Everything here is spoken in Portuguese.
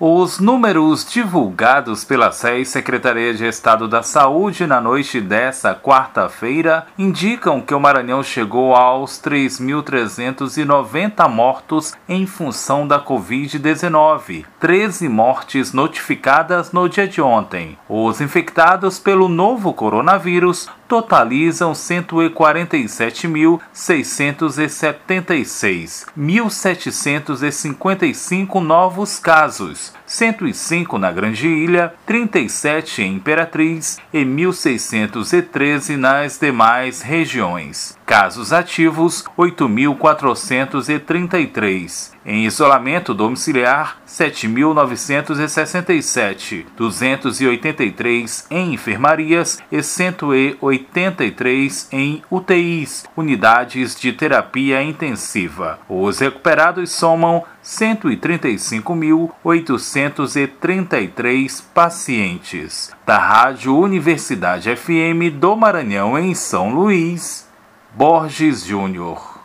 Os números divulgados pela SES Secretaria de Estado da Saúde na noite dessa quarta-feira indicam que o Maranhão chegou aos 3.390 mortos em função da Covid-19, 13 mortes notificadas no dia de ontem. Os infectados pelo novo coronavírus totalizam 147.676, 1.755 novos casos, 105 na Grande Ilha, 37 em Imperatriz e 1.613 nas demais regiões. Casos ativos 8.433. Em isolamento domiciliar 7.967, 283 em enfermarias e 183 em UTIs, unidades de terapia intensiva. Os recuperados somam 135.833 pacientes. Da Rádio Universidade FM do Maranhão em São Luís. Borges Júnior